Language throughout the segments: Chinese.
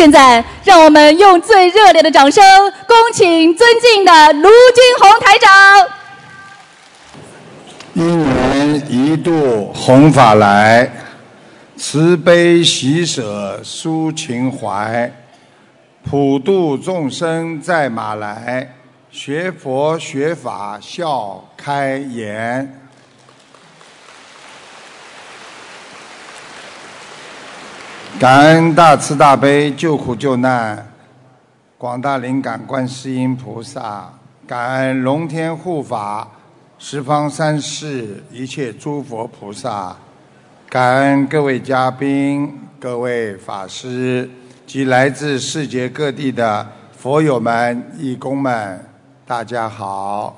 现在，让我们用最热烈的掌声，恭请尊敬的卢军红台长。一年一度弘法来，慈悲喜舍抒情怀，普度众生在马来，学佛学法笑开颜。感恩大慈大悲救苦救难广大灵感观世音菩萨，感恩龙天护法十方三世一切诸佛菩萨，感恩各位嘉宾、各位法师及来自世界各地的佛友们、义工们，大家好。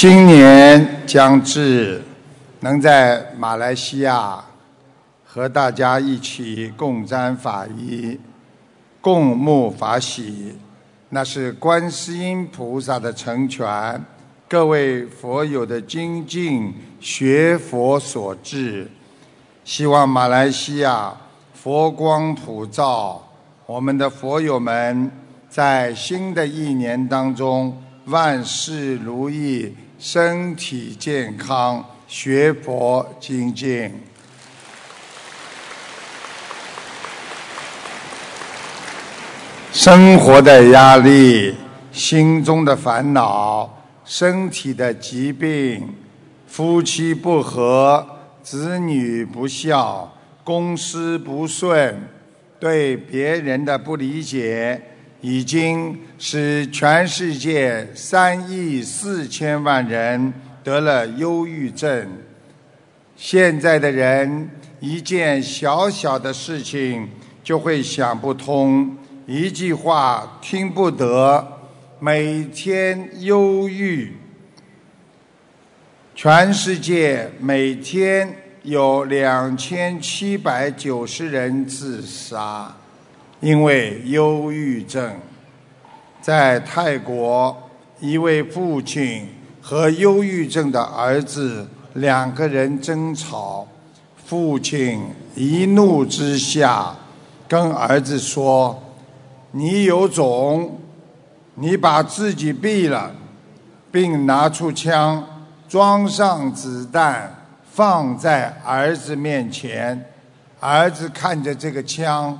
新年将至，能在马来西亚和大家一起共沾法衣、共沐法喜，那是观世音菩萨的成全，各位佛友的精进学佛所致。希望马来西亚佛光普照，我们的佛友们在新的一年当中万事如意。身体健康，学佛精进。生活的压力、心中的烦恼、身体的疾病、夫妻不和、子女不孝、公司不顺、对别人的不理解。已经使全世界三亿四千万人得了忧郁症。现在的人一件小小的事情就会想不通，一句话听不得，每天忧郁。全世界每天有两千七百九十人自杀。因为忧郁症，在泰国，一位父亲和忧郁症的儿子两个人争吵，父亲一怒之下跟儿子说：“你有种，你把自己毙了，并拿出枪，装上子弹，放在儿子面前。儿子看着这个枪。”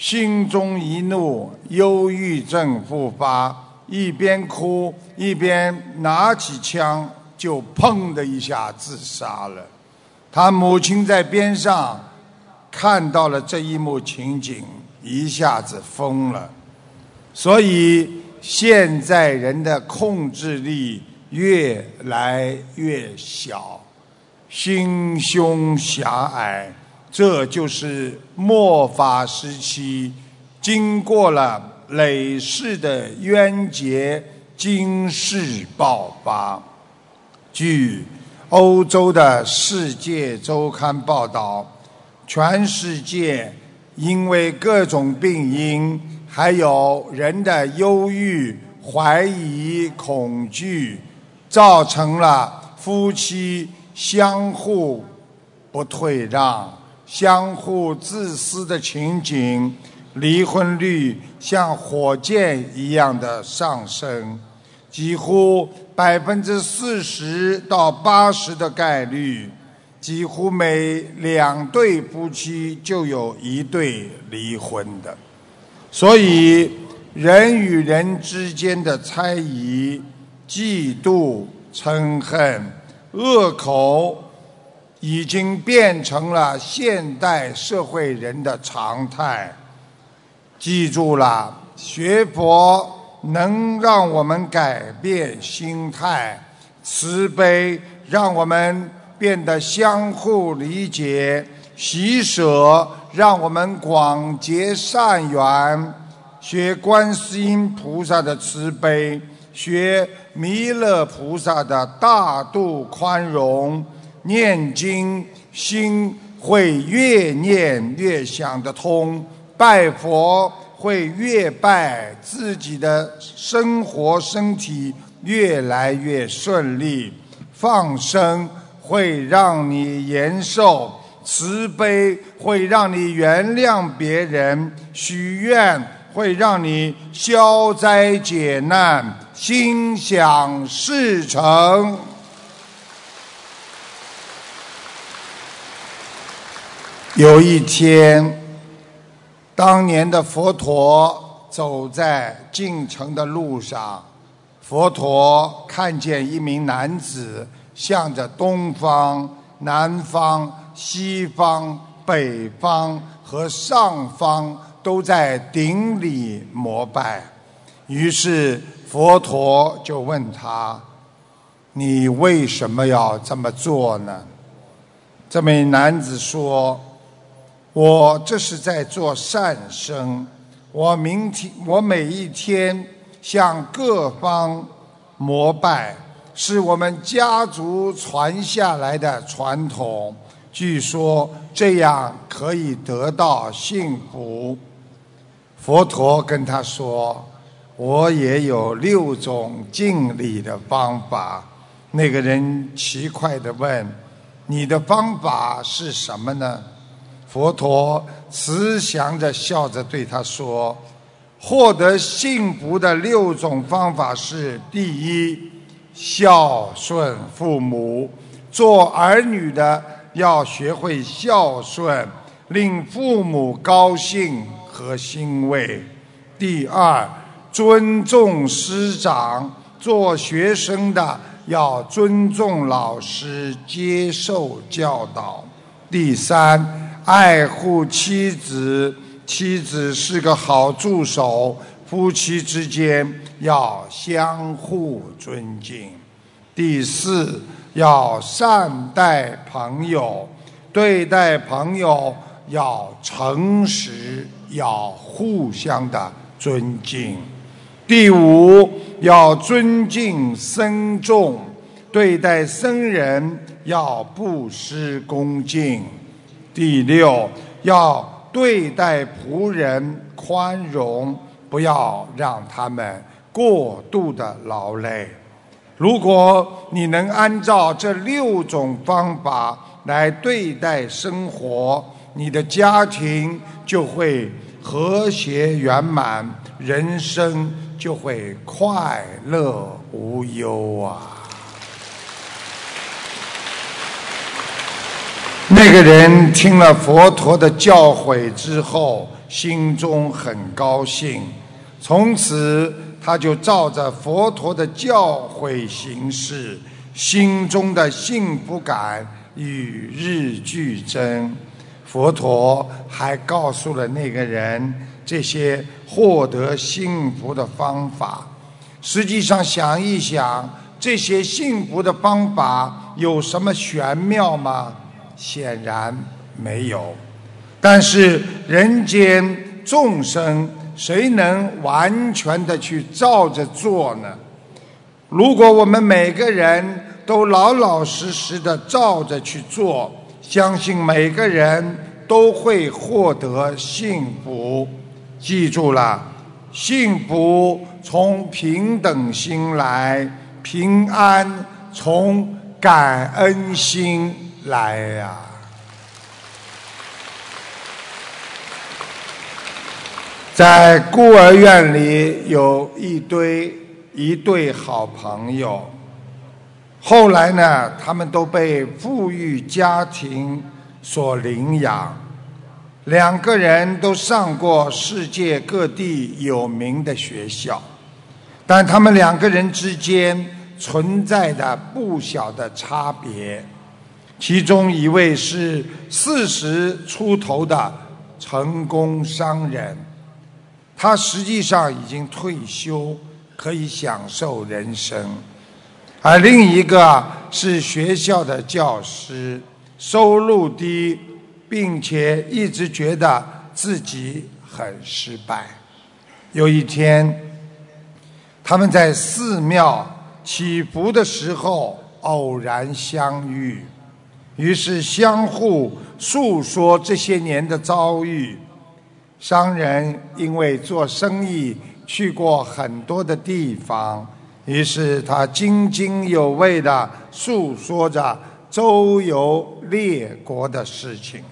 心中一怒，忧郁症复发，一边哭一边拿起枪，就砰的一下自杀了。他母亲在边上看到了这一幕情景，一下子疯了。所以现在人的控制力越来越小，心胸狭隘。这就是末法时期经过了累世的冤结，今世爆发。据欧洲的《世界周刊》报道，全世界因为各种病因，还有人的忧郁、怀疑、恐惧，造成了夫妻相互不退让。相互自私的情景，离婚率像火箭一样的上升，几乎百分之四十到八十的概率，几乎每两对夫妻就有一对离婚的。所以，人与人之间的猜疑、嫉妒、嗔恨、恶口。已经变成了现代社会人的常态。记住了，学佛能让我们改变心态，慈悲让我们变得相互理解，喜舍让我们广结善缘。学观世音菩萨的慈悲，学弥勒菩萨的大度宽容。念经心会越念越想得通，拜佛会越拜自己的生活身体越来越顺利，放生会让你延寿；慈悲会让你原谅别人；许愿会让你消灾解难、心想事成。有一天，当年的佛陀走在进城的路上，佛陀看见一名男子向着东方、南方、西方、北方和上方都在顶礼膜拜，于是佛陀就问他：“你为什么要这么做呢？”这名男子说。我这是在做善生，我明天我每一天向各方膜拜，是我们家族传下来的传统。据说这样可以得到幸福。佛陀跟他说：“我也有六种敬礼的方法。”那个人奇怪地问：“你的方法是什么呢？”佛陀慈祥地笑着对他说：“获得幸福的六种方法是：第一，孝顺父母。做儿女的要学会孝顺，令父母高兴和欣慰；第二，尊重师长。做学生的要尊重老师，接受教导；第三。”爱护妻子，妻子是个好助手。夫妻之间要相互尊敬。第四，要善待朋友，对待朋友要诚实，要互相的尊敬。第五，要尊敬僧众，对待僧人要不失恭敬。第六，要对待仆人宽容，不要让他们过度的劳累。如果你能按照这六种方法来对待生活，你的家庭就会和谐圆满，人生就会快乐无忧啊。那个人听了佛陀的教诲之后，心中很高兴。从此，他就照着佛陀的教诲行事，心中的幸福感与日俱增。佛陀还告诉了那个人这些获得幸福的方法。实际上，想一想，这些幸福的方法有什么玄妙吗？显然没有，但是人间众生谁能完全的去照着做呢？如果我们每个人都老老实实的照着去做，相信每个人都会获得幸福。记住了，幸福从平等心来，平安从感恩心。来呀！在孤儿院里有一堆一对好朋友，后来呢，他们都被富裕家庭所领养，两个人都上过世界各地有名的学校，但他们两个人之间存在着不小的差别。其中一位是四十出头的成功商人，他实际上已经退休，可以享受人生；而另一个是学校的教师，收入低，并且一直觉得自己很失败。有一天，他们在寺庙祈福的时候偶然相遇。于是相互诉说这些年的遭遇。商人因为做生意去过很多的地方，于是他津津有味地诉说着周游列国的事情。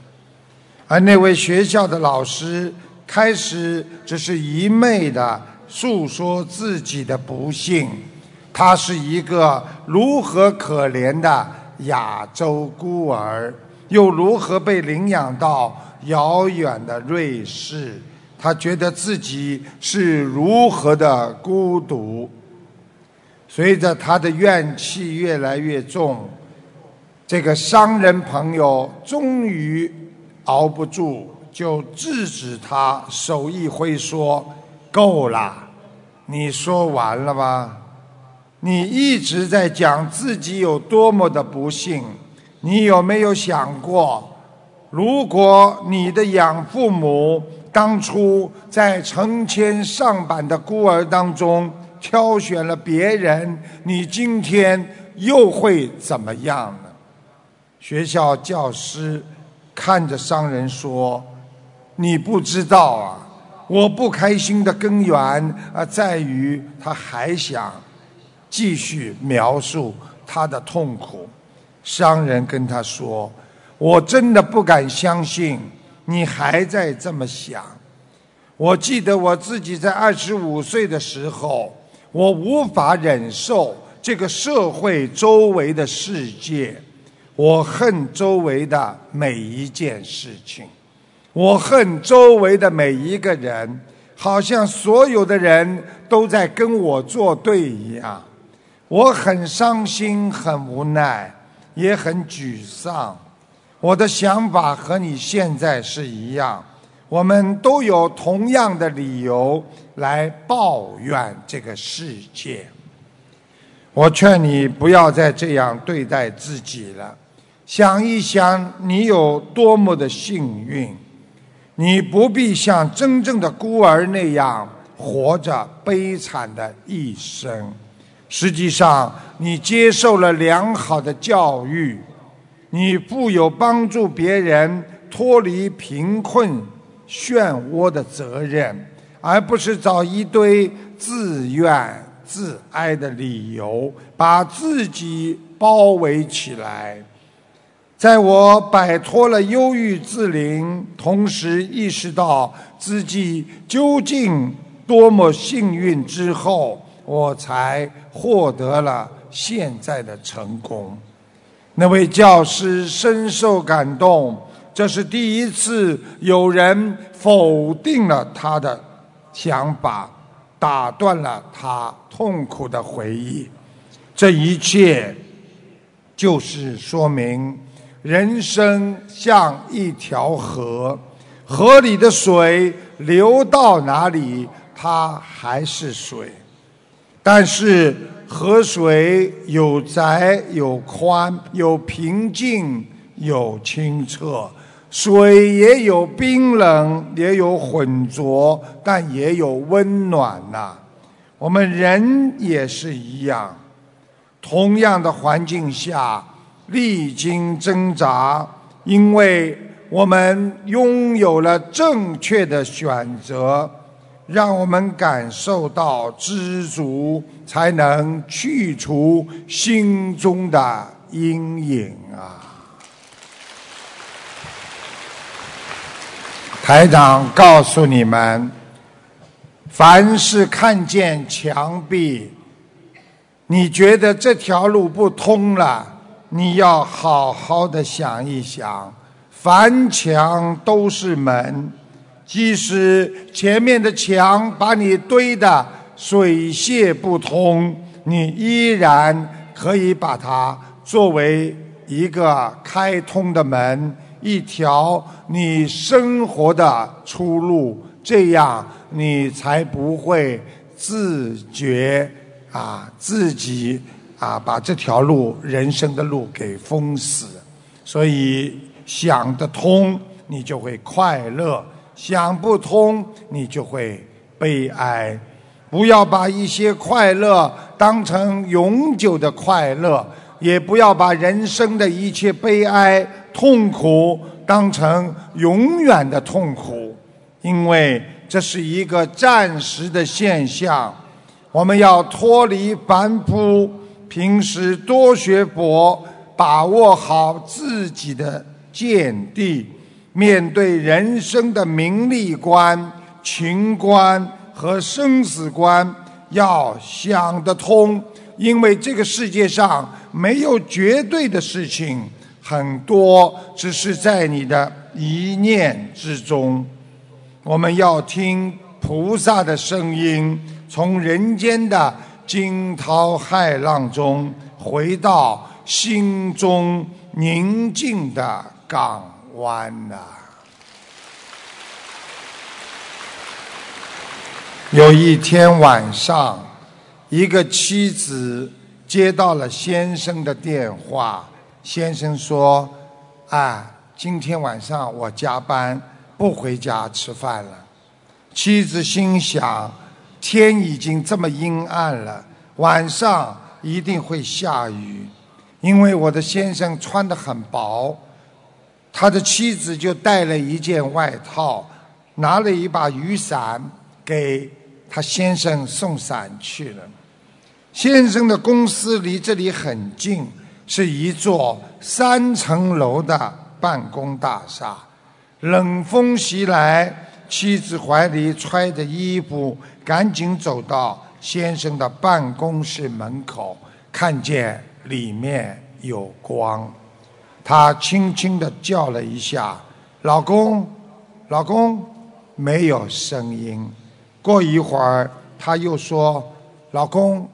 而那位学校的老师开始只是一昧的诉说自己的不幸，他是一个如何可怜的亚洲孤儿，又如何被领养到遥远的瑞士？他觉得自己是如何的孤独。随着他的怨气越来越重，这个商人朋友终于。熬不住，就制止他，手一挥说：“够了，你说完了吧？你一直在讲自己有多么的不幸，你有没有想过，如果你的养父母当初在成千上百的孤儿当中挑选了别人，你今天又会怎么样呢？”学校教师。看着商人说：“你不知道啊，我不开心的根源啊，在于他还想继续描述他的痛苦。”商人跟他说：“我真的不敢相信你还在这么想。我记得我自己在二十五岁的时候，我无法忍受这个社会周围的世界。”我恨周围的每一件事情，我恨周围的每一个人，好像所有的人都在跟我作对一样。我很伤心，很无奈，也很沮丧。我的想法和你现在是一样，我们都有同样的理由来抱怨这个世界。我劝你不要再这样对待自己了。想一想，你有多么的幸运！你不必像真正的孤儿那样活着悲惨的一生。实际上，你接受了良好的教育，你负有帮助别人脱离贫困漩涡的责任，而不是找一堆自怨自哀的理由把自己包围起来。在我摆脱了忧郁自怜，同时意识到自己究竟多么幸运之后，我才获得了现在的成功。那位教师深受感动，这是第一次有人否定了他的想法，打断了他痛苦的回忆。这一切就是说明。人生像一条河，河里的水流到哪里，它还是水。但是河水有窄有宽，有平静有清澈，水也有冰冷，也有浑浊，但也有温暖呐。我们人也是一样，同样的环境下。历经挣扎，因为我们拥有了正确的选择，让我们感受到知足，才能去除心中的阴影啊！台长告诉你们：凡是看见墙壁，你觉得这条路不通了。你要好好的想一想，凡墙都是门，即使前面的墙把你堆得水泄不通，你依然可以把它作为一个开通的门，一条你生活的出路，这样你才不会自觉啊自己。啊，把这条路、人生的路给封死，所以想得通，你就会快乐；想不通，你就会悲哀。不要把一些快乐当成永久的快乐，也不要把人生的一切悲哀、痛苦当成永远的痛苦，因为这是一个暂时的现象。我们要脱离凡夫。平时多学佛，把握好自己的见地，面对人生的名利观、情观和生死观，要想得通。因为这个世界上没有绝对的事情，很多只是在你的一念之中。我们要听菩萨的声音，从人间的惊涛骇浪中回到心中宁静的港湾呐。有一天晚上，一个妻子接到了先生的电话，先生说：“啊，今天晚上我加班。”不回家吃饭了。妻子心想：天已经这么阴暗了，晚上一定会下雨。因为我的先生穿得很薄，他的妻子就带了一件外套，拿了一把雨伞给他先生送伞去了。先生的公司离这里很近，是一座三层楼的办公大厦。冷风袭来，妻子怀里揣着衣服，赶紧走到先生的办公室门口，看见里面有光，她轻轻地叫了一下：“老公，老公。”没有声音。过一会儿，她又说：“老公，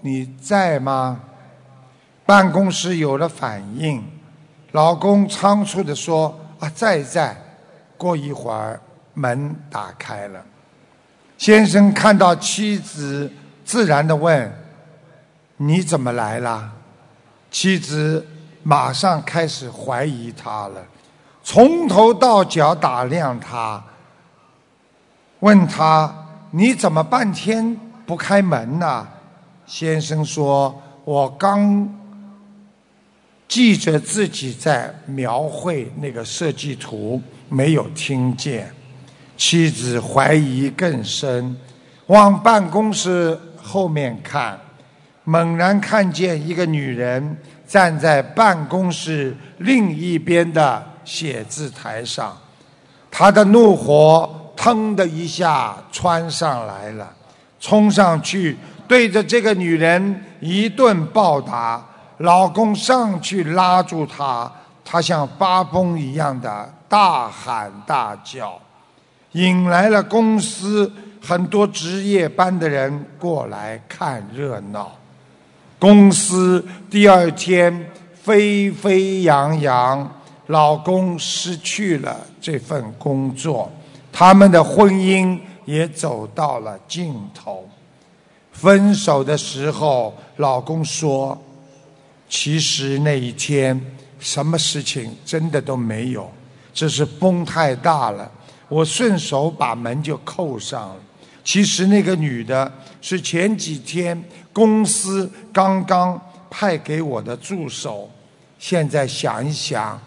你在吗？”办公室有了反应，老公仓促地说：“啊，在在。”过一会儿，门打开了。先生看到妻子，自然的问：“你怎么来了？”妻子马上开始怀疑他了，从头到脚打量他，问他：“你怎么半天不开门呢？”先生说：“我刚记着自己在描绘那个设计图。”没有听见，妻子怀疑更深，往办公室后面看，猛然看见一个女人站在办公室另一边的写字台上，他的怒火腾的一下窜上来了，冲上去对着这个女人一顿暴打，老公上去拉住她，她像发疯一样的。大喊大叫，引来了公司很多值夜班的人过来看热闹。公司第二天沸沸扬扬，老公失去了这份工作，他们的婚姻也走到了尽头。分手的时候，老公说：“其实那一天什么事情真的都没有。”只是风太大了，我顺手把门就扣上了。其实那个女的是前几天公司刚刚派给我的助手，现在想一想，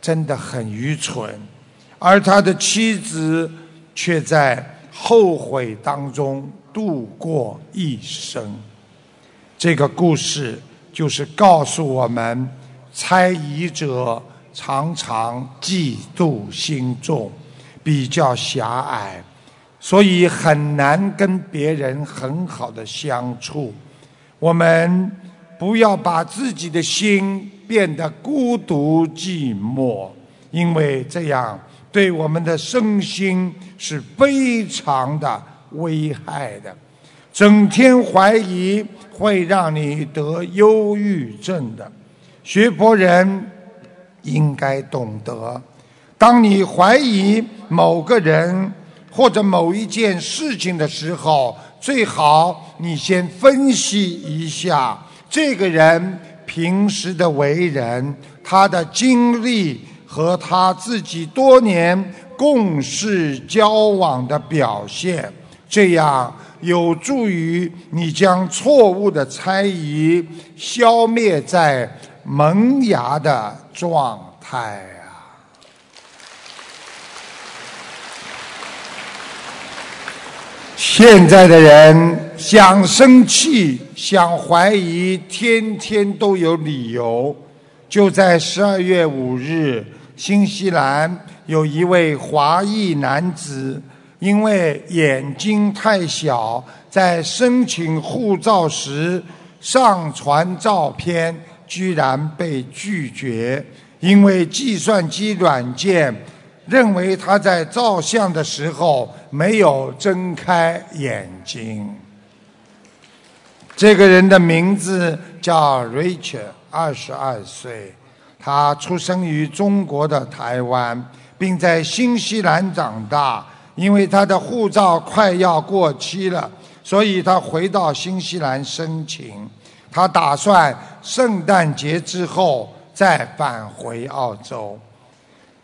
真的很愚蠢。而他的妻子却在后悔当中度过一生。这个故事就是告诉我们，猜疑者。常常嫉妒心重，比较狭隘，所以很难跟别人很好的相处。我们不要把自己的心变得孤独寂寞，因为这样对我们的身心是非常的危害的。整天怀疑会让你得忧郁症的，学佛人。应该懂得，当你怀疑某个人或者某一件事情的时候，最好你先分析一下这个人平时的为人、他的经历和他自己多年共事交往的表现，这样有助于你将错误的猜疑消灭在。萌芽的状态啊！现在的人想生气、想怀疑，天天都有理由。就在十二月五日，新西兰有一位华裔男子，因为眼睛太小，在申请护照时上传照片，居然被拒绝，因为计算机软件认为他在照相的时候没有睁开眼睛。这个人的名字叫 Richard，二十二岁，他出生于中国的台湾，并在新西兰长大。因为他的护照快要过期了，所以他回到新西兰申请。他打算圣诞节之后再返回澳洲。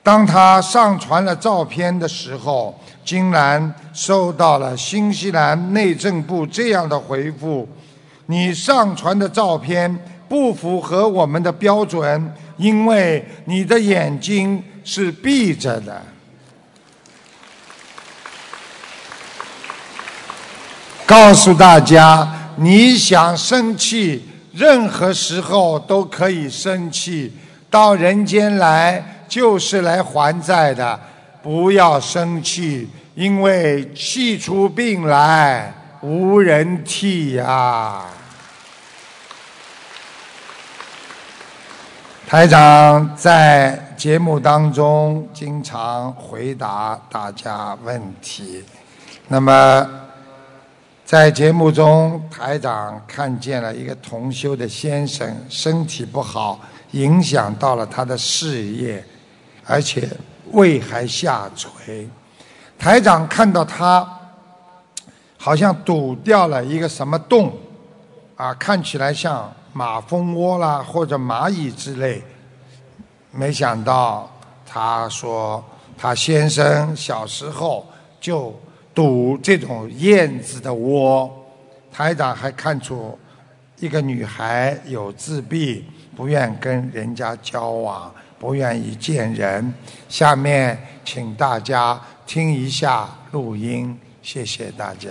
当他上传了照片的时候，竟然收到了新西兰内政部这样的回复。你上传的照片不符合我们的标准，因为你的眼睛是闭着的。告诉大家，你想生气，任何时候都可以生气。到人间来就是来还债的，不要生气，因为气出病来无人替呀。台长在节目当中经常回答大家问题，那么在节目中，台长看见了一个同修的先生身体不好，影响到了他的事业，而且胃还下垂。台长看到他好像堵掉了一个什么洞，啊，看起来像。马蜂窝啦，或者蚂蚁之类，没想到他说他先生小时候就堵这种燕子的窝。台长还看出一个女孩有自闭，不愿跟人家交往，不愿意见人。下面请大家听一下录音，谢谢大家。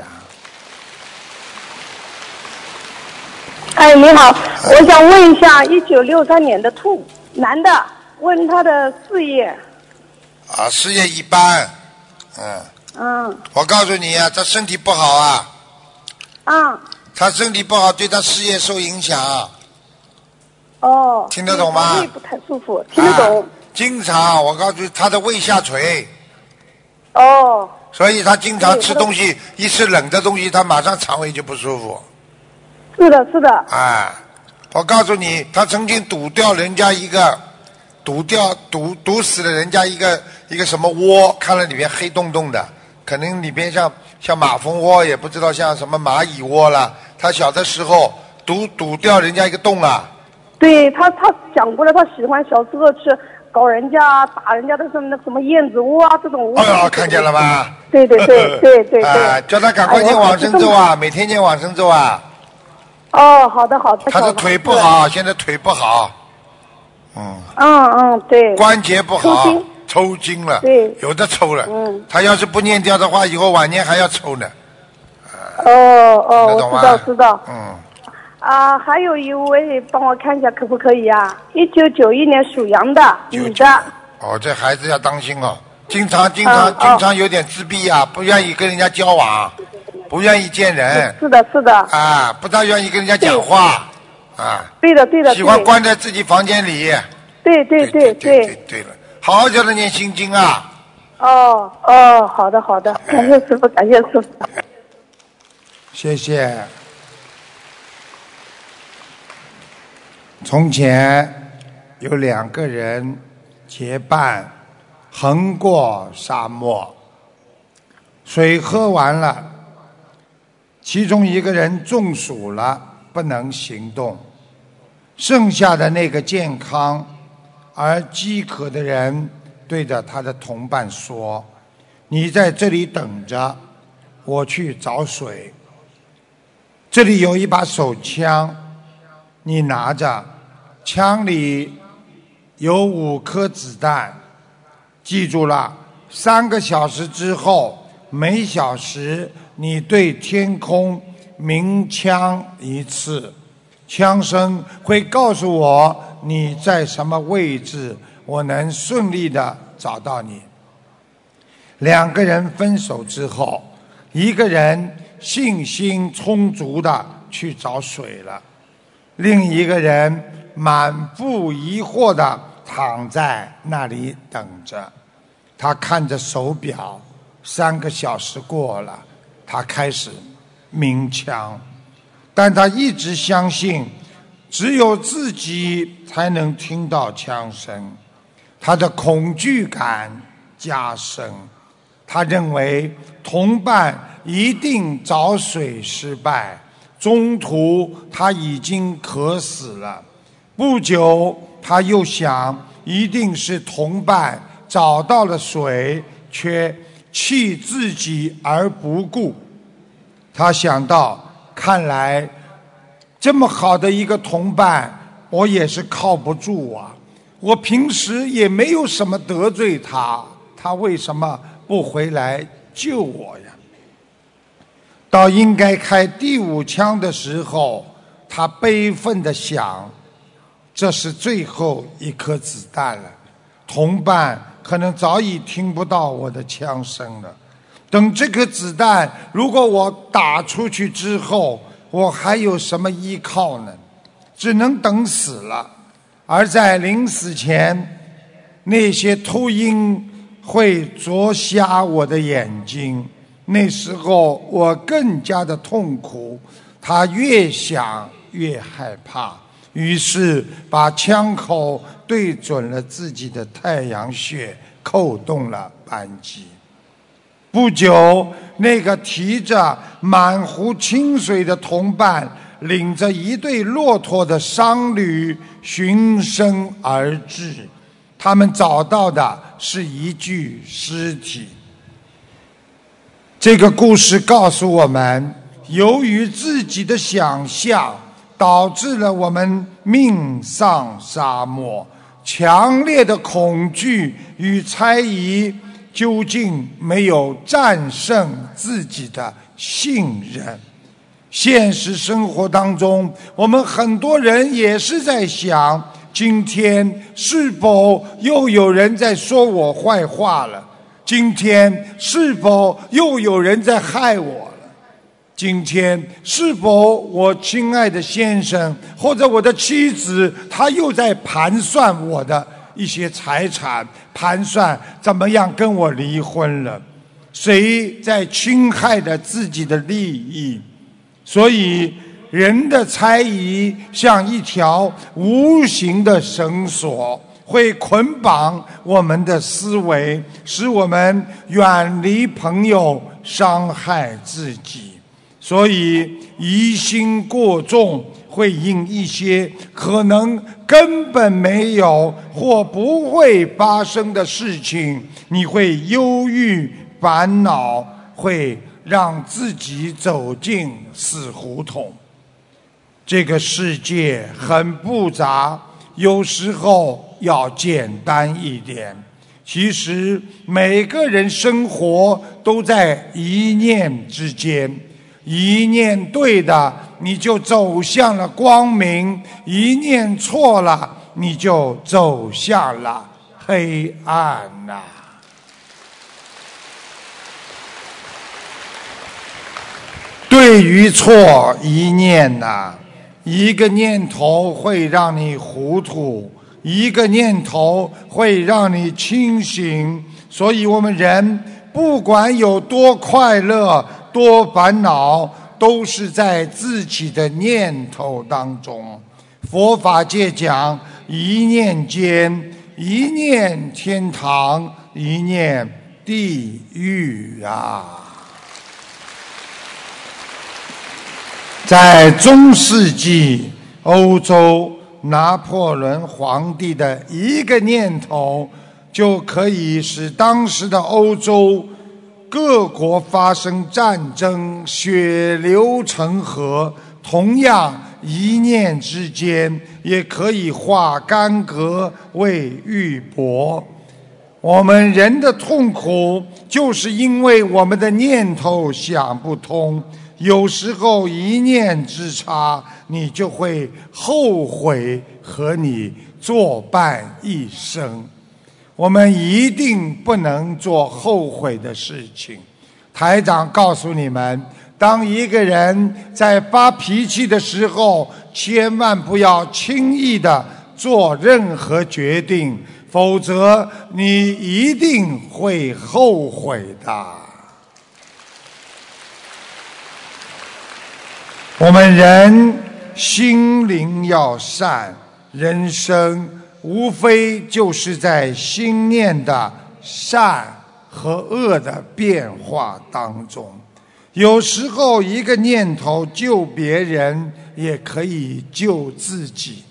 哎，你好，我想问一下，一九六三年的兔男的，问他的事业。啊，事业一般，嗯。嗯。我告诉你啊，他身体不好啊。啊。他身体不好，对他事业受影响。哦。听得懂吗？胃不太舒服，听得懂。经常，我告诉你，他的胃下垂。哦。所以他经常吃东西，一吃冷的东西，他马上肠胃就不舒服。是的，是的。哎，我告诉你，他曾经堵掉人家一个，堵掉堵堵死了人家一个一个什么窝，看了里面黑洞洞的，可能里边像像马蜂窝，也不知道像什么蚂蚁窝了。他小的时候堵堵掉人家一个洞啊。对他，他讲过了，他喜欢小时候去搞人家、打人家的什么那什么燕子窝啊这种窝。哎呀，看见了吧？对对对对对对。啊，叫他赶快念往生咒啊，每天念往生咒啊。哦，好的好的。他的腿不好，现在腿不好。嗯。嗯嗯，对。关节不好，抽筋，抽筋了。对。有的抽了。嗯。他要是不念掉的话，以后晚年还要抽呢。哦哦，我知道知道。嗯。啊，还有一位，帮我看一下可不可以啊？一九九一年属羊的女的。哦，这孩子要当心哦，经常经常经常有点自闭啊，不愿意跟人家交往。不愿意见人，是的，是的。啊，不大愿意跟人家讲话，啊。对的，对的。喜欢关在自己房间里。对对对对。对对了，好好教他念心经啊。哦哦，好的好的，感谢师傅，感谢师傅。谢谢。从前有两个人结伴横过沙漠，水喝完了。其中一个人中暑了，不能行动，剩下的那个健康而饥渴的人对着他的同伴说：“你在这里等着，我去找水。这里有一把手枪，你拿着，枪里有五颗子弹。记住了，三个小时之后，每小时。”你对天空鸣枪一次，枪声会告诉我你在什么位置，我能顺利的找到你。两个人分手之后，一个人信心充足的去找水了，另一个人满腹疑惑的躺在那里等着。他看着手表，三个小时过了，他开始鸣枪，但他一直相信。只有自己才能听到枪声，他的恐惧感加深。他认为同伴一定找水失败，中途他已经渴死了。不久，他又想，一定是同伴找到了水，却弃自己而不顾。他想到，看来。这么好的一个同伴，我也是靠不住啊！我平时也没有什么得罪他，他为什么不回来救我呀？到应该开第五枪的时候，他悲愤的想：这是最后一颗子弹了，同伴可能早已听不到我的枪声了。等这颗子弹如果我打出去之后，我还有什么依靠呢？只能等死了。而在临死前，那些秃鹰会啄瞎我的眼睛。那时候我更加的痛苦。他越想越害怕，于是把枪口对准了自己的太阳穴，扣动了扳机。不久，那个提着满壶清水的同伴，领着一对骆驼的商旅循声而至。他们找到的是一具尸体。这个故事告诉我们：由于自己的想象，导致了我们命丧沙漠。强烈的恐惧与猜疑。究竟没有战胜自己的信任。现实生活当中，我们很多人也是在想：今天是否又有人在说我坏话了？今天是否又有人在害我？今天是否我亲爱的先生或者我的妻子，他又在盘算我的？一些财产盘算怎么样跟我离婚了？谁在侵害着自己的利益？所以人的猜疑像一条无形的绳索，会捆绑我们的思维，使我们远离朋友，伤害自己。所以疑心过重。会因一些可能根本没有或不会发生的事情，你会忧郁、烦恼，会让自己走进死胡同。这个世界很复杂，有时候要简单一点。其实每个人生活都在一念之间。一念对的，你就走向了光明；一念错了，你就走向了黑暗呐。对与错一念呐，一个念头会让你糊涂，一个念头会让你清醒。所以，我们人不管有多快乐。多烦恼都是在自己的念头当中。佛法界讲一念间，一念天堂，一念地狱啊！在中世纪欧洲，拿破仑皇帝的一个念头，就可以使当时的欧洲。各国发生战争，血流成河。同样，一念之间也可以化干戈为玉帛。我们人的痛苦，就是因为我们的念头想不通。有时候一念之差，你就会后悔和你作伴一生。我们一定不能做后悔的事情。台长告诉你们，当一个人在发脾气的时候，千万不要轻易的做任何决定，否则你一定会后悔的。我们人心灵要善，人生无非就是在心念的善和恶的变化当中。有时候一个念头救别人，也可以救自己。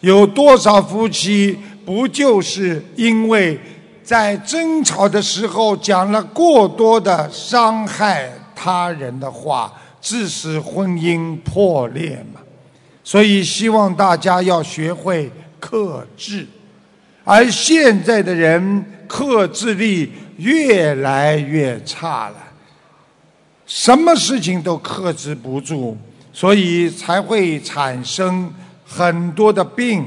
有多少夫妻不就是因为在争吵的时候讲了过多的伤害他人的话？致使婚姻破裂嘛，所以希望大家要学会克制，而现在的人克制力越来越差了，什么事情都克制不住，所以才会产生很多的病，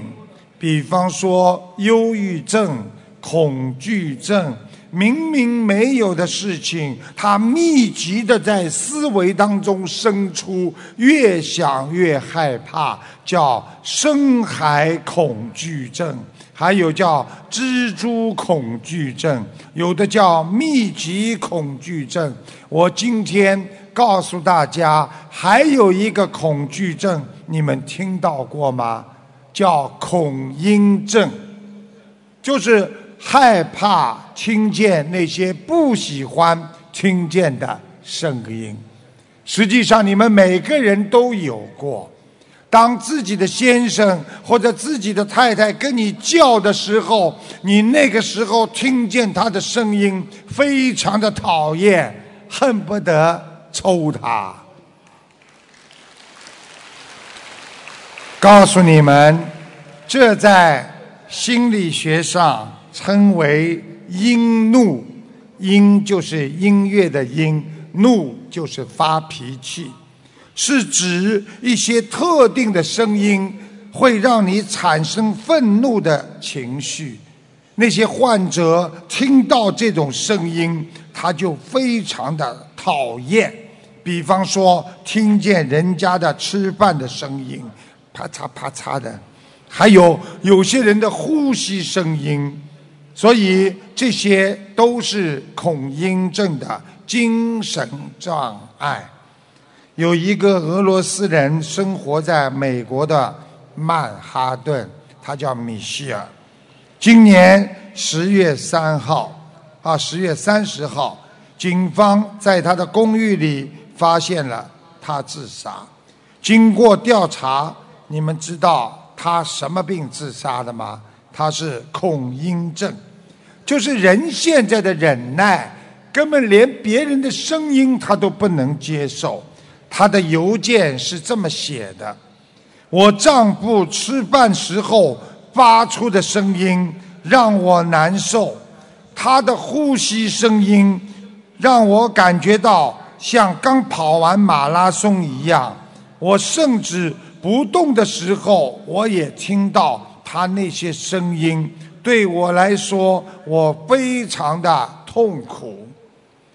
比方说忧郁症、恐惧症。明明没有的事情，他密集的在思维当中生出，越想越害怕，叫深海恐惧症，还有叫蜘蛛恐惧症，有的叫密集恐惧症。我今天告诉大家，还有一个恐惧症，你们听到过吗？叫恐音症，就是。害怕听见那些不喜欢听见的声音，实际上你们每个人都有过。当自己的先生或者自己的太太跟你叫的时候，你那个时候听见他的声音，非常的讨厌，恨不得抽他。告诉你们，这在心理学上。称为音怒，音就是音乐的音，怒就是发脾气，是指一些特定的声音会让你产生愤怒的情绪。那些患者听到这种声音，他就非常的讨厌。比方说，听见人家的吃饭的声音，啪嚓啪嚓的，还有有些人的呼吸声音。所以这些都是恐阴症的精神障碍。有一个俄罗斯人生活在美国的曼哈顿，他叫米歇尔。今年十月三号，啊，十月三十号，警方在他的公寓里发现了他自杀。经过调查，你们知道他什么病自杀的吗？他是恐音症。就是人现在的忍耐，根本连别人的声音他都不能接受。他的邮件是这么写的：我丈夫吃饭时候发出的声音让我难受，他的呼吸声音让我感觉到像刚跑完马拉松一样。我甚至不动的时候，我也听到他那些声音。对我来说，我非常的痛苦。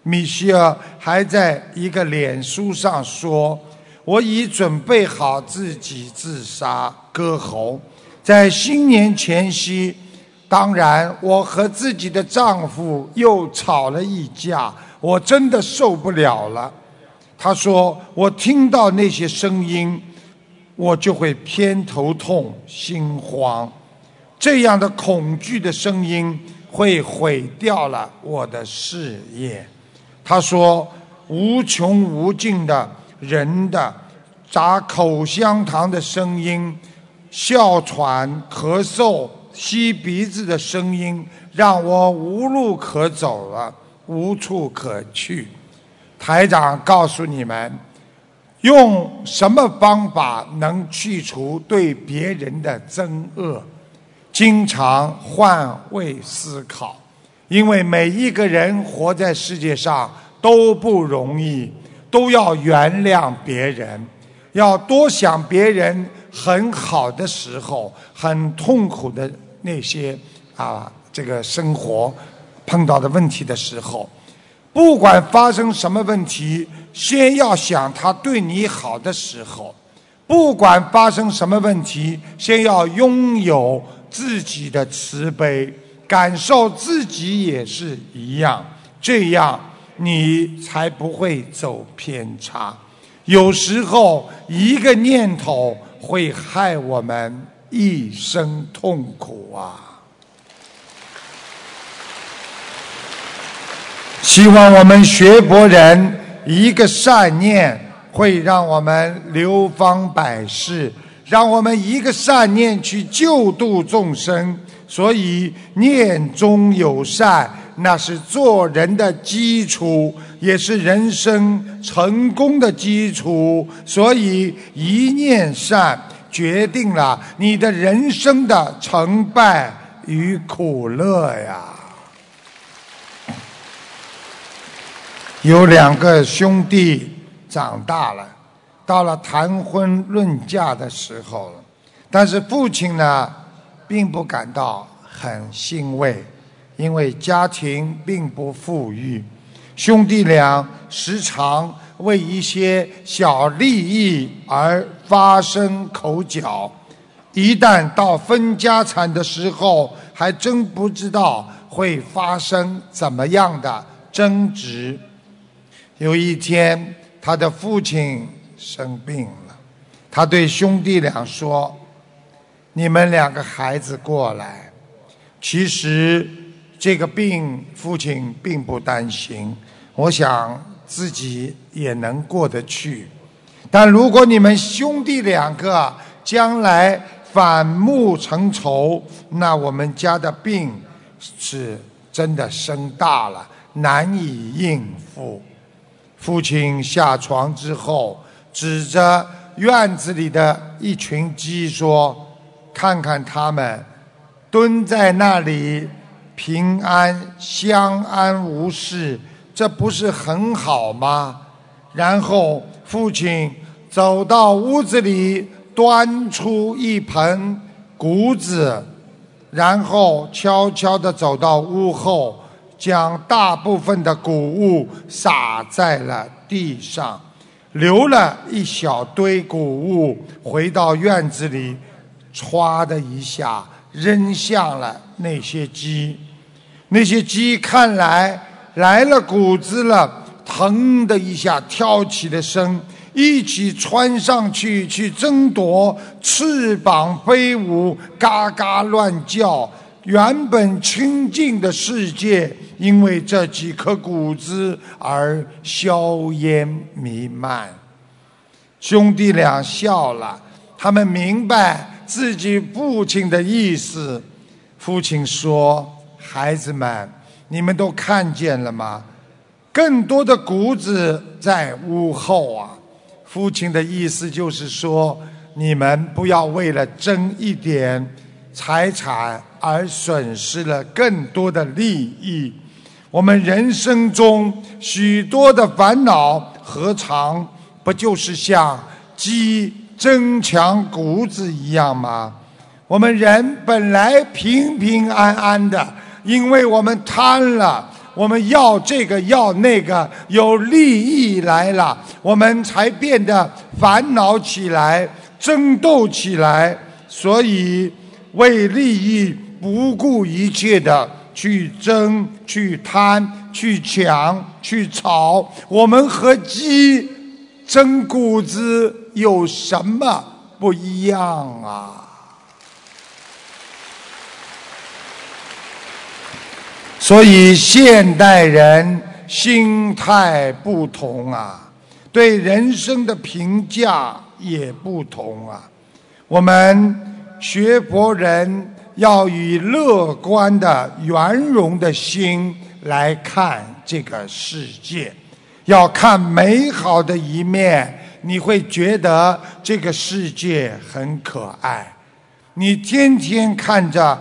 米歇尔还在一个脸书上说：“我已准备好自己自杀割喉，在新年前夕，当然我和自己的丈夫又吵了一架，我真的受不了了。”他说：“我听到那些声音，我就会偏头痛、心慌。”这样的恐惧的声音会毁掉了我的事业。他说：“无穷无尽的人的砸口香糖的声音、哮喘、咳嗽、吸鼻子的声音，让我无路可走了，无处可去。”台长告诉你们，用什么方法能去除对别人的憎恶？经常换位思考，因为每一个人活在世界上都不容易，都要原谅别人，要多想别人很好的时候，很痛苦的那些啊，这个生活碰到的问题的时候，不管发生什么问题，先要想他对你好的时候；不管发生什么问题，先要拥有自己的慈悲，感受自己也是一样，这样你才不会走偏差。有时候，一个念头会害我们一生痛苦啊！希望我们学佛人一个善念，会让我们流芳百世，让我们一个善念去救度众生。所以，念中有善。那是做人的基础，也是人生成功的基础。所以，一念善决定了你的人生的成败与苦乐呀。有两个兄弟长大了，到了谈婚论嫁的时候了，但是父亲呢，并不感到很欣慰。因为家庭并不富裕，兄弟俩时常为一些小利益而发生口角。一旦到分家产的时候，还真不知道会发生怎么样的争执。有一天，他的父亲生病了，他对兄弟俩说：“你们两个孩子过来。”其实。这个病，父亲并不担心，我想自己也能过得去。但如果你们兄弟两个将来反目成仇，那我们家的病是真的生大了，难以应付。父亲下床之后，指着院子里的一群鸡说：“看看他们蹲在那里。”平安相安无事，这不是很好吗？然后父亲走到屋子里，端出一盆谷子，然后悄悄地走到屋后，将大部分的谷物撒在了地上，留了一小堆谷物，回到院子里，歘的一下扔向了那些鸡。那些鸡看来来了谷子了，腾的一下跳起了身，一起窜上去去争夺，翅膀飞舞，嘎嘎乱叫。原本清净的世界，因为这几颗谷子而硝烟弥漫。兄弟俩笑了，他们明白自己父亲的意思。父亲说。孩子们，你们都看见了吗？更多的谷子在屋后啊！父亲的意思就是说，你们不要为了争一点财产而损失了更多的利益。我们人生中许多的烦恼，何尝不就是像鸡争抢谷子一样吗？我们人本来平平安安的。因为我们贪了，我们要这个要那个，有利益来了，我们才变得烦恼起来，争斗起来，所以为利益不顾一切的去争、去贪、去抢、去吵。我们和鸡争谷子有什么不一样啊？所以现代人心态不同啊，对人生的评价也不同啊。我们学佛人要以乐观的、圆融的心来看这个世界，要看美好的一面，你会觉得这个世界很可爱。你天天看着。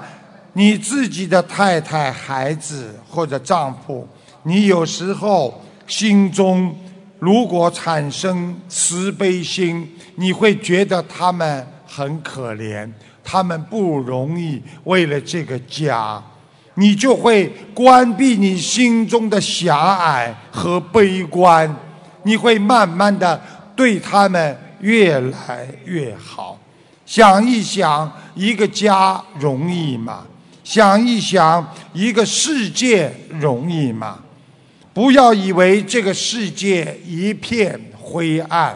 你自己的太太、孩子或者丈夫，你有时候心中如果产生慈悲心，你会觉得他们很可怜，他们不容易，为了这个家，你就会关闭你心中的狭隘和悲观，你会慢慢的对他们越来越好。想一想，一个家容易吗？想一想，一个世界容易吗？不要以为这个世界一片灰暗，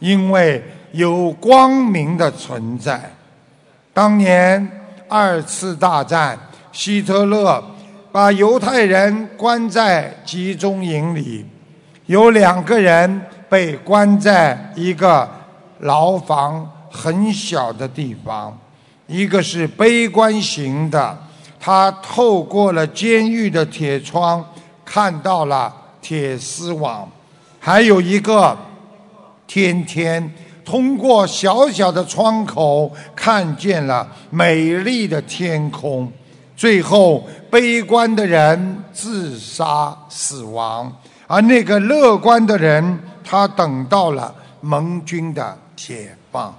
因为有光明的存在。当年二次大战，希特勒把犹太人关在集中营里，有两个人被关在一个牢房很小的地方，一个是悲观型的，他透过了监狱的铁窗。看到了铁丝网，还有一个天天通过小小的窗口看见了美丽的天空。最后，悲观的人自杀死亡，而那个乐观的人，他等到了盟军的解放。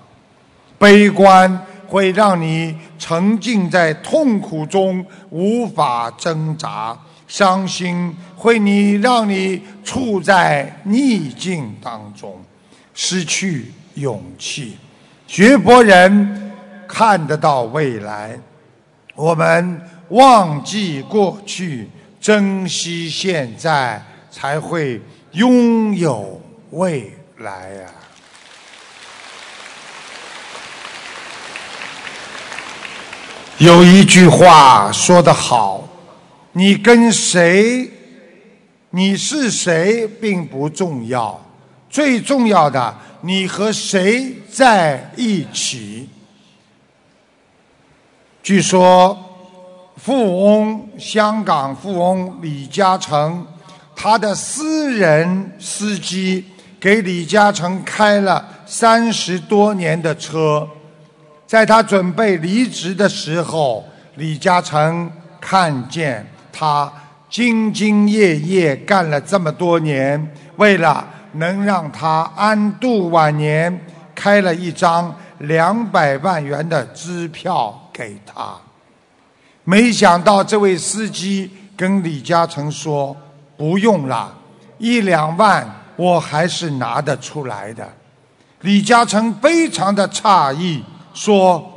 悲观会让你沉浸在痛苦中，无法挣扎。伤心会你让你处在逆境当中，失去勇气。学博人看得到未来，我们忘记过去，珍惜现在，才会拥有未来呀。有一句话说得好。你跟谁，你是谁并不重要，最重要的，你和谁在一起。据说，富翁香港富翁李嘉诚，他的私人司机给李嘉诚开了三十多年的车，在他准备离职的时候，李嘉诚看见。他兢兢业业干了这么多年，为了能让他安度晚年，开了一张两百万元的支票给他。没想到这位司机跟李嘉诚说：“不用了，一两万我还是拿得出来的。”李嘉诚非常的诧异，说。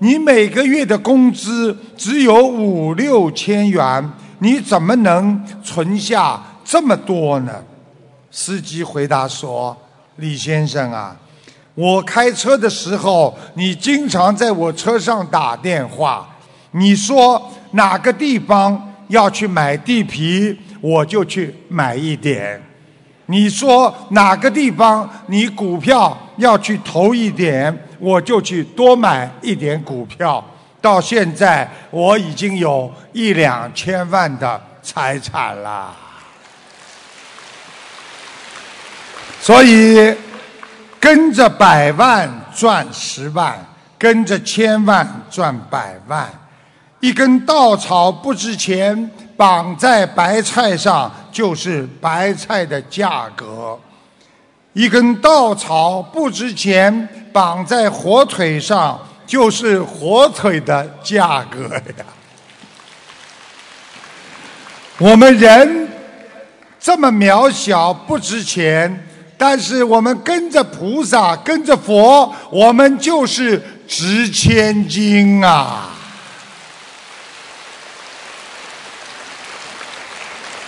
你每个月的工资只有五六千元，你怎么能存下这么多呢？司机回答说：“李先生啊，我开车的时候，你经常在我车上打电话，你说哪个地方要去买地皮，我就去买一点。”你说哪个地方你股票要去投一点，我就去多买一点股票。到现在我已经有一两千万的财产了。所以跟着百万赚十万，跟着千万赚百万。一根稻草不值钱。绑在白菜上就是白菜的价格，一根稻草不值钱，绑在火腿上就是火腿的价格呀。我们人这么渺小不值钱，但是我们跟着菩萨，跟着佛，我们就是值千金啊。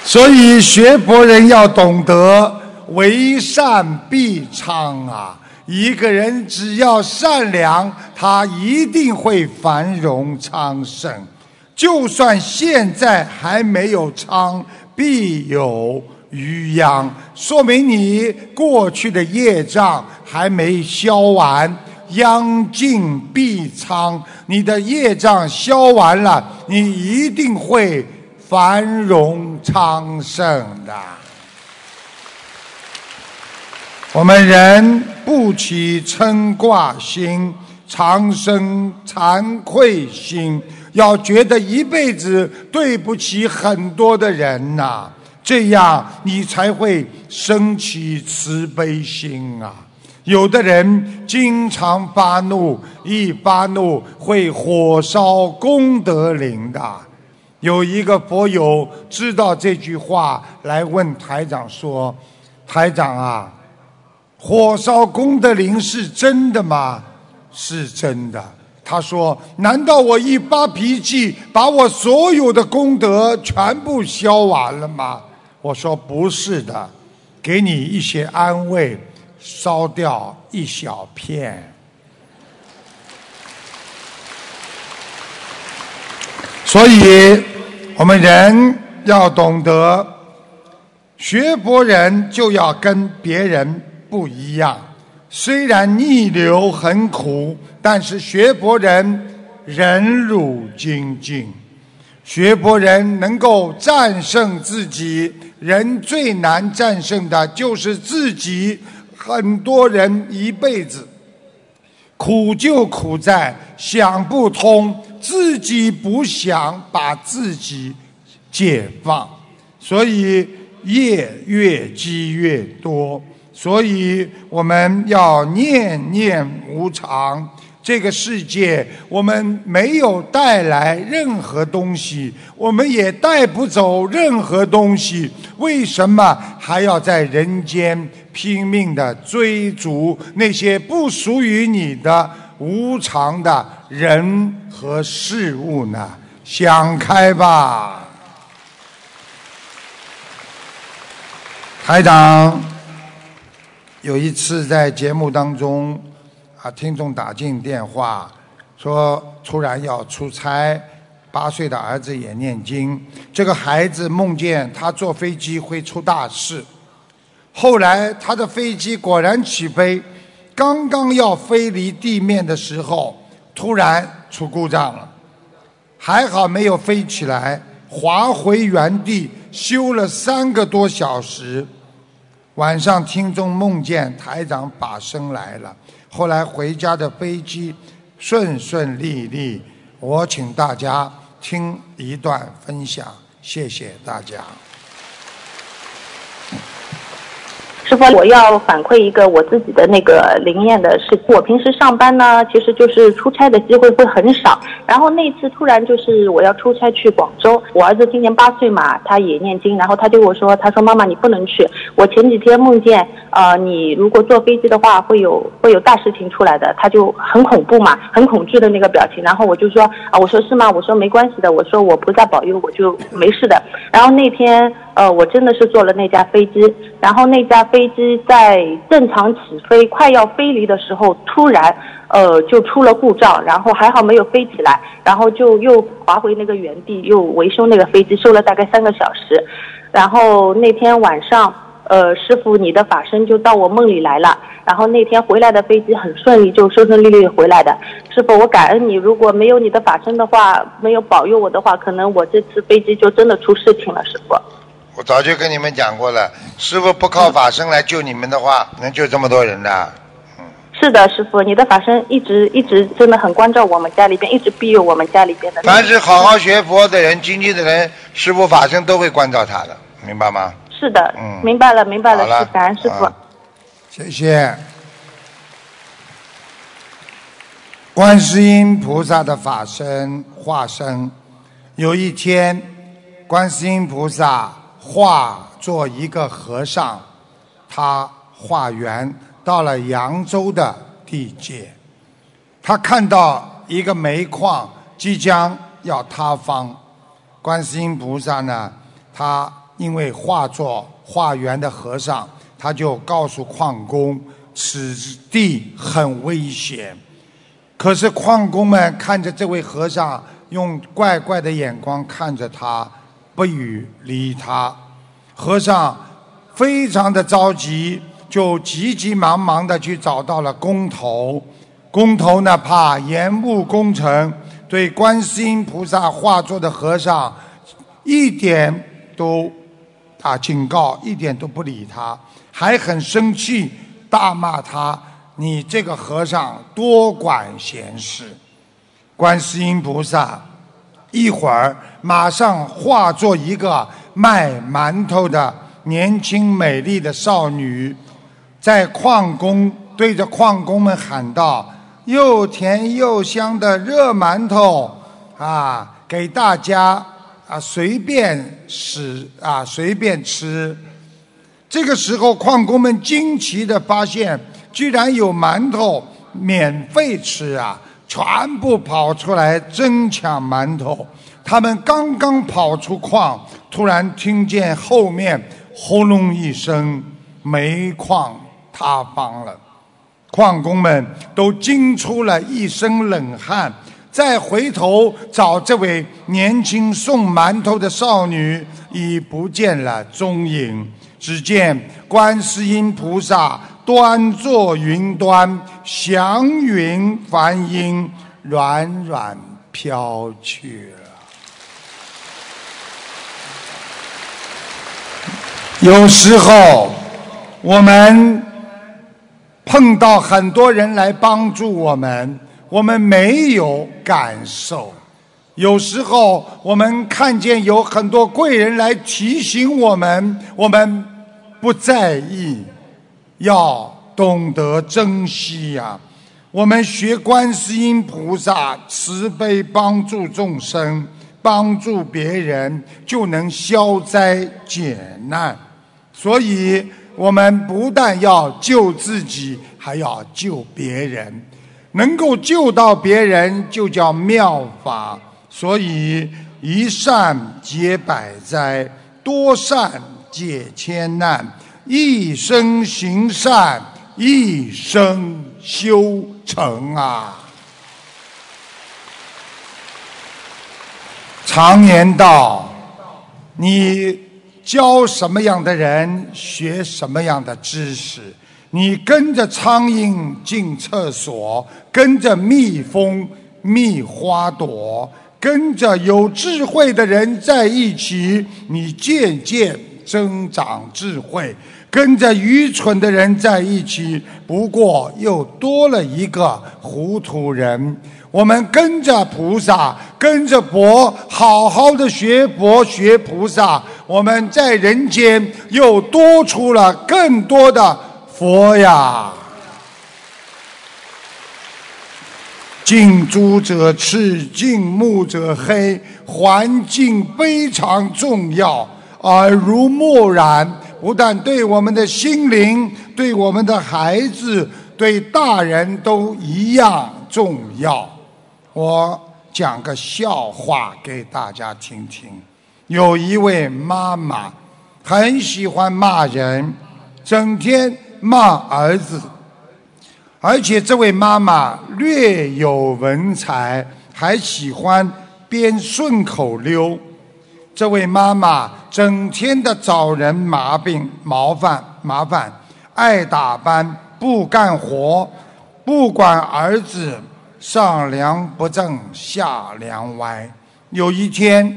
所以学佛人要懂得为善必昌啊！一个人只要善良，他一定会繁荣昌盛。就算现在还没有昌，必有余殃，说明你过去的业障还没消完。殃尽必昌，你的业障消完了，你一定会。繁荣昌盛的，我们人不起嗔挂心，常生惭愧心，要觉得一辈子对不起很多的人呐，这样你才会升起慈悲心啊！有的人经常发怒，一发怒会火烧功德林的。有一个佛友知道这句话，来问台长说：“台长啊，火烧功德林是真的吗？”是真的。他说：“难道我一发脾气，把我所有的功德全部消完了吗？”我说：“不是的，给你一些安慰。”烧掉一小片，所以我们人要懂得，学佛人就要跟别人不一样。虽然逆流很苦，但是学佛人忍辱精进，学佛人能够战胜自己。人最难战胜的就是自己。很多人一辈子苦就苦在想不通，自己不想把自己解放，所以业越积越多。所以我们要念念无常。这个世界，我们没有带来任何东西，我们也带不走任何东西。为什么还要在人间拼命的追逐那些不属于你的无常的人和事物呢？想开吧，台长。有一次在节目当中。啊！听众打进电话，说突然要出差，八岁的儿子也念经。这个孩子梦见他坐飞机会出大事。后来他的飞机果然起飞，刚刚要飞离地面的时候，突然出故障了。还好没有飞起来，滑回原地，修了三个多小时。晚上听众梦见台长把声来了。后来回家的飞机顺顺利利，我请大家听一段分享，谢谢大家。师傅，我要反馈一个我自己的那个灵验的事。我平时上班呢，其实就是出差的机会会很少。然后那次突然就是我要出差去广州，我儿子今年八岁嘛，他也念经，然后他对我说：“他说妈妈你不能去。”我前几天梦见，呃，你如果坐飞机的话，会有会有大事情出来的，他就很恐怖嘛，很恐惧的那个表情。然后我就说：“啊，我说是吗？我说没关系的，我说我菩萨保佑，我就没事的。”然后那天。呃，我真的是坐了那架飞机，然后那架飞机在正常起飞、快要飞离的时候，突然，呃，就出了故障，然后还好没有飞起来，然后就又滑回那个原地，又维修那个飞机，修了大概三个小时，然后那天晚上。呃，师傅，你的法身就到我梦里来了。然后那天回来的飞机很顺利，就顺顺利利回来的。师傅，我感恩你。如果没有你的法身的话，没有保佑我的话，可能我这次飞机就真的出事情了，师傅。我早就跟你们讲过了，师傅不靠法身来救你们的话，能救这么多人的？嗯。是的，师傅，你的法身一直一直真的很关照我们家里边，一直庇佑我们家里边的。凡是好好学佛的人、精进的人，师傅法身都会关照他的，明白吗？是的，嗯，明白了，明白了，是感恩师傅，谢谢。观世音菩萨的法身化身，有一天，观世音菩萨化作一个和尚，他化缘到了扬州的地界，他看到一个煤矿即将要塌方，观世音菩萨呢，他。因为化作化缘的和尚，他就告诉矿工，此地很危险。可是矿工们看着这位和尚，用怪怪的眼光看着他，不予理他。和尚非常的着急，就急急忙忙的去找到了工头。工头呢，怕延误工程，对观世音菩萨化作的和尚一点都。啊警告，一点都不理他，还很生气，大骂他：“你这个和尚多管闲事！”观世音菩萨一会儿马上化作一个卖馒头的年轻美丽的少女，在矿工对着矿工们喊道：“又甜又香的热馒头啊，给大家啊随便使啊随便吃。”这个时候，矿工们惊奇地发现，居然有馒头免费吃啊！全部跑出来争抢馒头。他们刚刚跑出矿，突然听见后面轰隆一声，煤矿塌方了。矿工们都惊出了一身冷汗，再回头找这位年轻送馒头的少女，已不见了踪影。只见观世音菩萨端坐云端，祥云梵音软软飘去。有时候我们碰到很多人来帮助我们，我们没有感受；有时候我们看见有很多贵人来提醒我们，我们。不在意，要懂得珍惜呀！我们学观世音菩萨慈悲帮助众生，帮助别人就能消灾解难。所以，我们不但要救自己，还要救别人。能够救到别人，就叫妙法。所以，一善解百灾，多善。解千难，一生行善，一生修成啊！常言道：你教什么样的人，学什么样的知识。你跟着苍蝇进厕所，跟着蜜蜂蜜花朵，跟着有智慧的人在一起，你渐渐。增长智慧，跟着愚蠢的人在一起，不过又多了一个糊涂人。我们跟着菩萨，跟着佛，好好的学佛学菩萨，我们在人间又多出了更多的佛呀。近朱者赤，近墨者黑，环境非常重要。耳濡目染，不但对我们的心灵，对我们的孩子，对大人都一样重要。我讲个笑话给大家听听。有一位妈妈很喜欢骂人，整天骂儿子，而且这位妈妈略有文采，还喜欢编顺口溜。这位妈妈整天的找人麻病麻烦麻烦，爱打扮不干活，不管儿子上梁不正下梁歪。有一天，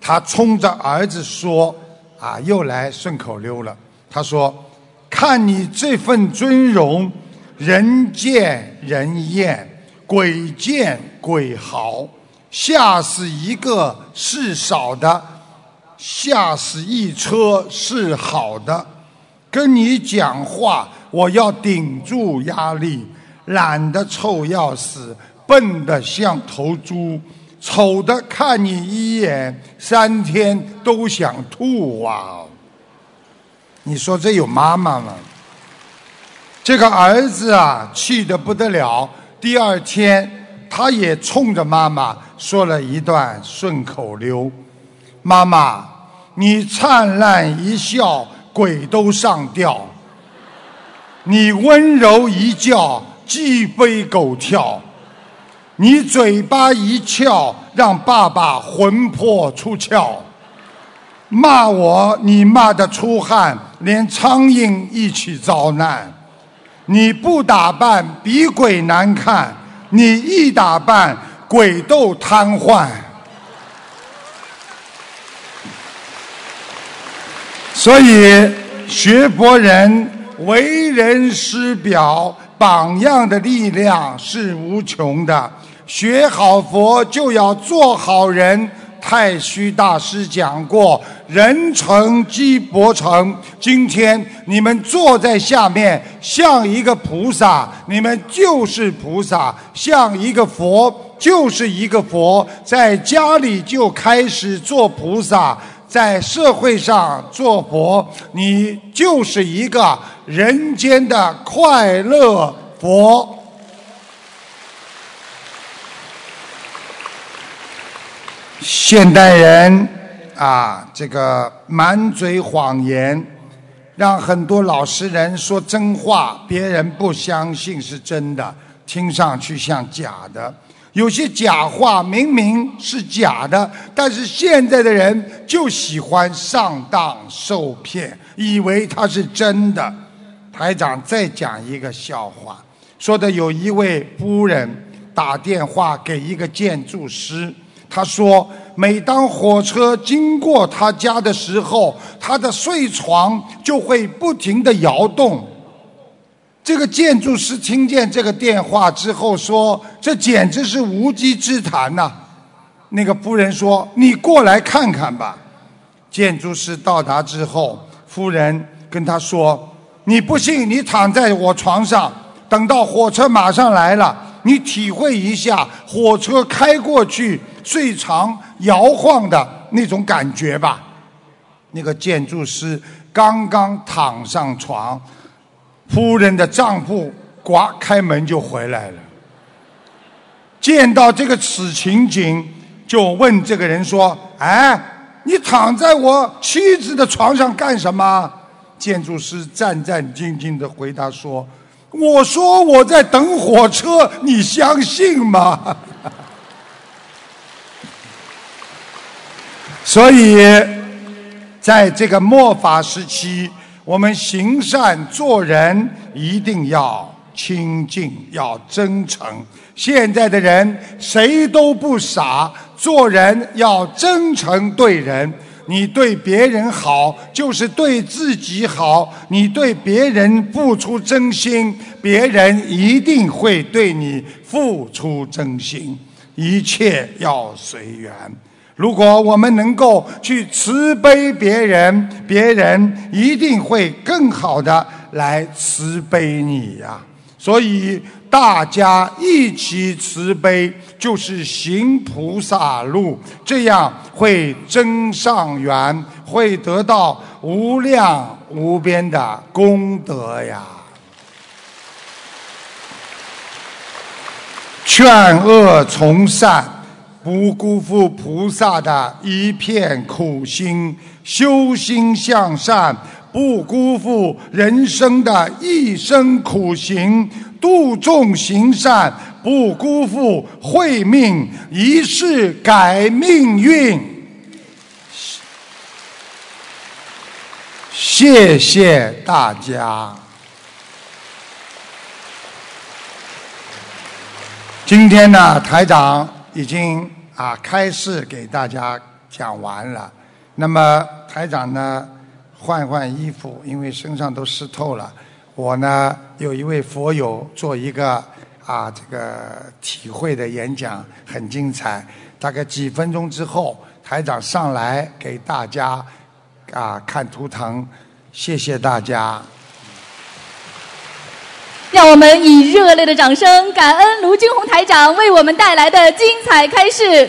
他冲着儿子说：“啊，又来顺口溜了。”他说：“看你这份尊容，人见人厌，鬼见鬼嚎。”吓死一个是少的，吓死一车是好的。跟你讲话，我要顶住压力。懒得臭要死，笨得像头猪，丑的看你一眼，三天都想吐啊！你说这有妈妈吗？这个儿子啊，气得不得了。第二天。他也冲着妈妈说了一段顺口溜：“妈妈，你灿烂一笑，鬼都上吊；你温柔一叫，鸡飞狗跳；你嘴巴一翘，让爸爸魂魄出窍。骂我，你骂得出汗，连苍蝇一起遭难；你不打扮，比鬼难看。”你一打扮，鬼都瘫痪。所以学佛人为人师表，榜样的力量是无穷的。学好佛就要做好人，太虚大师讲过“人成即佛成”。今天你们坐在下面，像一个菩萨，你们就是菩萨；像一个佛，就是一个佛。在家里就开始做菩萨，在社会上做佛，你就是一个人间的快乐佛。现代人啊，这个满嘴谎言，让很多老实人说真话，别人不相信是真的，听上去像假的。有些假话明明是假的，但是现在的人就喜欢上当受骗，以为它是真的。台长再讲一个笑话，说的有一位夫人打电话给一个建筑师。他说：“每当火车经过他家的时候，他的睡床就会不停的摇动。”这个建筑师听见这个电话之后说：“这简直是无稽之谈呐！”那个夫人说：“你过来看看吧。”建筑师到达之后，夫人跟他说：“你不信，你躺在我床上，等到火车马上来了，你体会一下火车开过去。”最长摇晃的那种感觉吧。那个建筑师刚刚躺上床，夫人的丈夫呱开门就回来了。见到这个此情景，就问这个人说：“哎，你躺在我妻子的床上干什么？”建筑师战战兢兢的回答说：“我说我在等火车，你相信吗？” 所以，在这个末法时期，我们行善做人一定要清净，要真诚。现在的人谁都不傻，做人要真诚对人。你对别人好，就是对自己好。你对别人付出真心，别人一定会对你付出真心。一切要随缘。如果我们能够去慈悲别人，别人一定会更好的来慈悲你呀。所以大家一起慈悲，就是行菩萨路，这样会增上缘，会得到无量无边的功德呀。劝恶从善。不辜负菩萨的一片苦心，修心向善；不辜负人生的一生苦行，度众行善；不辜负慧命一世改命运。谢谢大家。今天呢，台长已经。啊，开示给大家讲完了。那么台长呢，换换衣服，因为身上都湿透了。我呢，有一位佛友做一个啊这个体会的演讲，很精彩。大概几分钟之后，台长上来给大家啊看图腾。谢谢大家。让我们以热烈的掌声，感恩卢军红台长为我们带来的精彩开示。